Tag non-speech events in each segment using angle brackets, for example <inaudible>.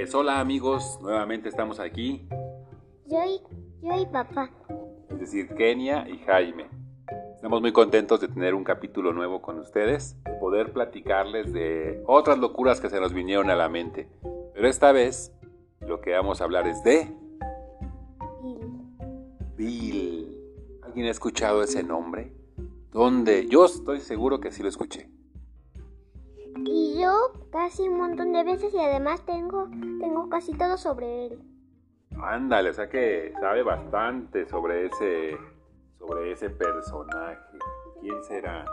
Pues hola amigos, nuevamente estamos aquí. Yo y, yo y papá. Es decir, Kenia y Jaime. Estamos muy contentos de tener un capítulo nuevo con ustedes, poder platicarles de otras locuras que se nos vinieron a la mente. Pero esta vez lo que vamos a hablar es de Bill. Bill. ¿Alguien ha escuchado ese nombre? ¿Dónde? Yo estoy seguro que sí lo escuché. Y yo casi un montón de veces y además tengo, tengo casi todo sobre él. Ándale, o sea que sabe bastante sobre ese, sobre ese personaje. ¿Quién será?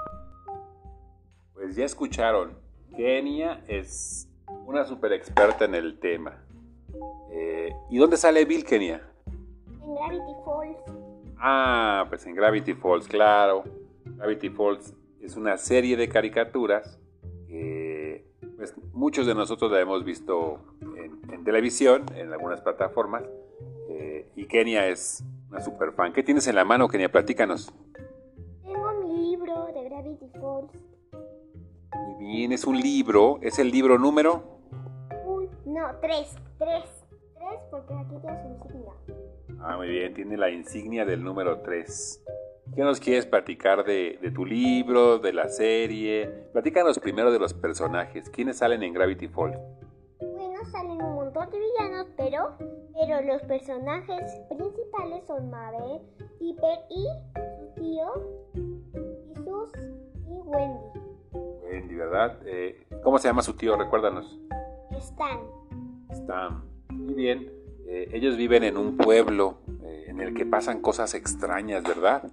Pues ya escucharon, Kenia es una super experta en el tema. Eh, ¿Y dónde sale Bill, Kenia? En Gravity Falls. Ah, pues en Gravity Falls, claro. Gravity Falls es una serie de caricaturas pues, muchos de nosotros la hemos visto en, en televisión, en algunas plataformas. eh, y Kenia es una super fan. ¿Qué tienes en la mano, Kenia? Platícanos. Tengo mi libro de Gravity Falls. Muy bien, es un libro. ¿Es el libro número? Un, no, tres, tres. Tres porque aquí tiene su insignia. Ah, muy bien, tiene la insignia del número 3. ¿Qué nos quieres platicar de, de tu libro, de la serie? Platícanos primero de los personajes. ¿Quiénes salen en Gravity Falls? Bueno, salen un montón de villanos, pero, pero los personajes principales son Mabel, Piper y su tío, Jesús y Wendy. Wendy, ¿verdad? Eh, ¿Cómo se llama su tío? Recuérdanos. Están. Stan. Muy bien. Eh, ellos viven en un pueblo eh, en el que pasan cosas extrañas, ¿verdad?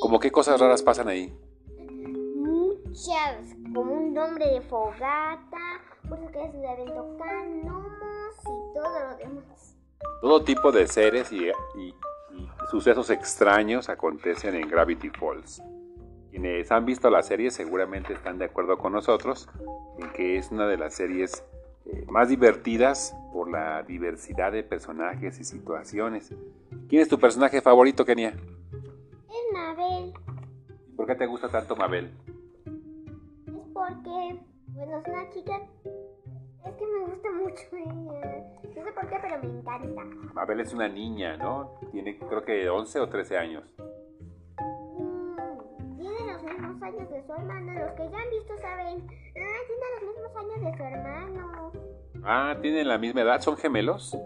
¿Cómo qué cosas raras pasan ahí? muchas, como un nombre de fogata, por eso que se deben tocar gnomos y todo lo demás. Todo tipo de seres y, y- y sucesos extraños acontecen en Gravity Falls. Quienes han visto la serie seguramente están de acuerdo con nosotros en que es una de las series eh, más divertidas por la diversidad de personajes y situaciones. ¿Quién es tu personaje favorito, Kenia? Mabel, ¿Y ¿Por qué te gusta tanto Mabel? es porque, bueno, es una chica, es que me gusta mucho ella. No sé por qué, pero me encanta. Mabel es una niña, ¿no? Tiene creo que 11 o 13 años. Mm, tiene los mismos años de su hermano, los que ya han visto saben. Ah, tiene los mismos años de su hermano. Ah, tienen la misma edad, ¿son gemelos?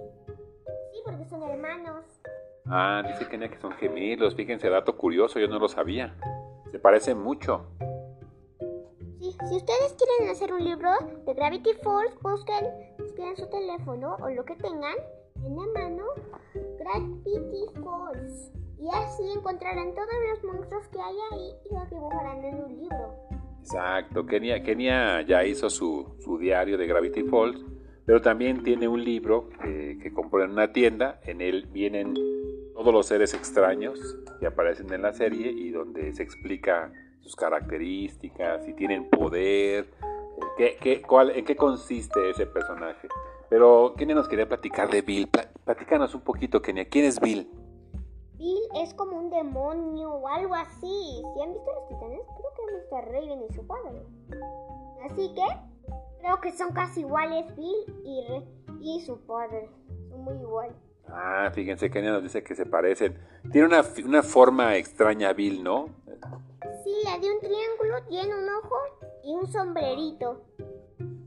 Ah, dice Kenia que son gemelos. Fíjense, dato curioso, yo no lo sabía. Se parecen mucho. Sí, si ustedes quieren hacer un libro de Gravity Falls, busquen, busquen en su teléfono o lo que tengan en la mano Gravity Falls. Y así encontrarán todos los monstruos que hay ahí y los dibujarán en un libro. Exacto, Kenia, Kenia ya hizo su, su diario de Gravity Falls, pero también tiene un libro eh, que compró en una tienda. En él vienen todos los seres extraños que aparecen en la serie y donde se explica sus características, si tienen poder, qué, qué- cuál- en qué consiste ese personaje. Pero Kenia nos quería platicar de Bill. Pla- platícanos un poquito, Kenia. ¿Quién es Bill? Bill es como un demonio o algo así. Si han visto los titanes, creo que es Mr. Raven y su padre. Así que creo que son casi iguales Bill y, Re- y su padre. Son muy iguales. Ah, fíjense, Kenia nos dice que se parecen. Tiene una, una forma extraña Bill, ¿no? Sí, la de un triángulo tiene un ojo y un sombrerito.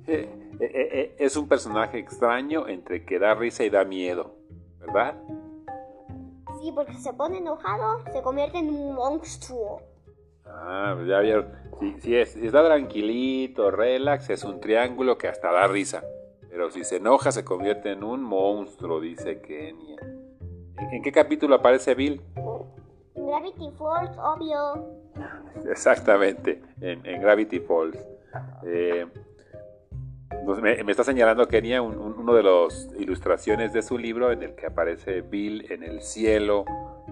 Eh, eh, eh, es un personaje extraño entre que da risa y da miedo, ¿verdad? Sí, porque se pone enojado, se convierte en un monstruo. Ah, pues ya vieron. Si, si es- si está tranquilito, relax, es un triángulo que hasta da risa. Pero si se enoja, se convierte en un monstruo, dice Kenia. ¿En, qué capítulo aparece Bill? Gravity Falls, obvio. <laughs> Exactamente, en, en Gravity Falls. Eh, pues me, me está señalando Kenia un- un- uno de las ilustraciones de su libro en el que aparece Bill en el cielo,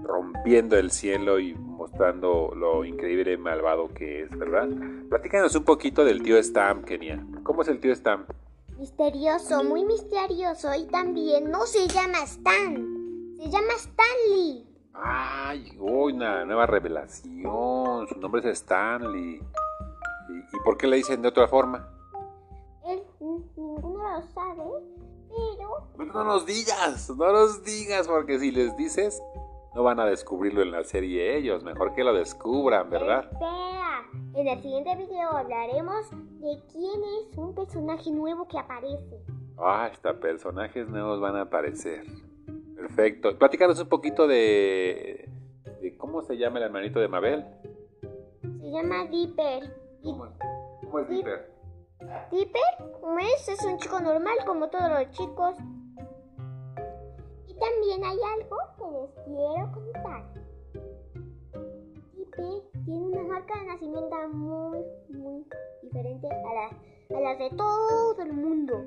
rompiendo el cielo y mostrando lo increíble y malvado que es, ¿verdad? Platícanos un poquito del tío Stam, Kenia. ¿Cómo es el tío Stam? Misterioso, muy misterioso. Y también no se llama Stan, se llama Stanley. Ay, uy, una nueva revelación. Su nombre es Stanley. ¿Y, y por qué le dicen de otra forma? Él mm, ninguno lo sabe, no nos digas, no nos digas, porque si les dices, no van a descubrirlo en la serie ellos. Mejor que lo descubran, ¿verdad? Espera, en el siguiente video hablaremos de quién es un personaje nuevo que aparece. Ah, hasta personajes nuevos van a aparecer. Perfecto. Platícanos un poquito de, de cómo se llama el hermanito de Mabel. Se llama Dipper. ¿Cómo, cómo es Dipper? Dipper, pues, es un chico normal como todos los chicos. Y también hay algo que les quiero contar. Dipper tiene una marca de nacimiento muy, muy diferente a, la, a las de todo el mundo.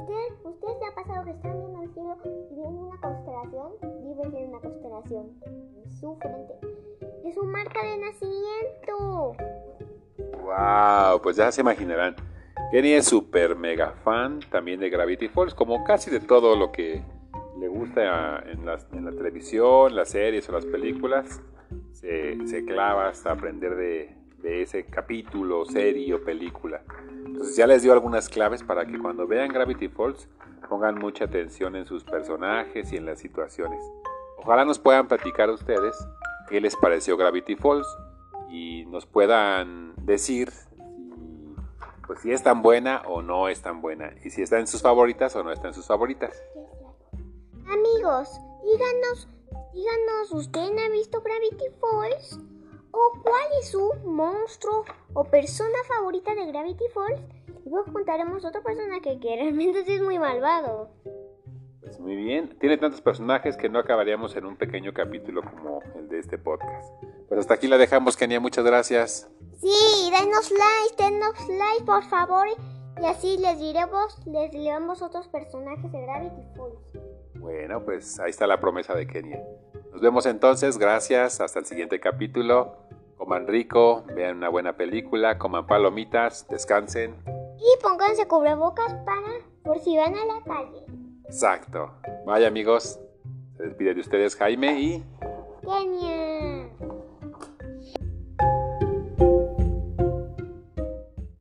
¿Usted, ¿Usted se ha pasado que están viendo el cielo y ven una constelación? Dipper tiene una constelación en su frente. Es su marca de nacimiento. Wow, pues ya se imaginarán. Kenny es súper mega fan también de Gravity Falls, como casi de todo lo que le gusta en, la televisión, las series o las películas. Se, clava hasta aprender de, de ese capítulo, serie o película. Entonces ya les dio algunas claves para que cuando vean Gravity Falls pongan mucha atención en sus personajes y en las situaciones. Ojalá nos puedan platicar ustedes qué les pareció Gravity Falls y nos puedan decir pues, si es tan buena o no es tan buena y si está en sus favoritas o no está en sus favoritas. Amigos, díganos, díganos, ¿usted ha visto Gravity Falls? ¿O cuál es su monstruo o persona favorita de Gravity Falls? Y luego contaremos otro personaje que realmente sí es muy malvado. Pues muy bien, tiene tantos personajes que no acabaríamos en un pequeño capítulo como el de este podcast. Pues hasta aquí la dejamos, Kenia, muchas gracias. Sí, denos like, denos like, por favor. Y así les diremos, les diremos otros personajes de Gravity Falls. Bueno, pues ahí está la promesa de Kenia. Nos vemos entonces, gracias, hasta el siguiente capítulo. Coman rico, vean una buena película, coman palomitas, descansen. Y pónganse cubrebocas para por si van a la calle. Exacto. Vaya amigos, se despide de ustedes Jaime y... Genial.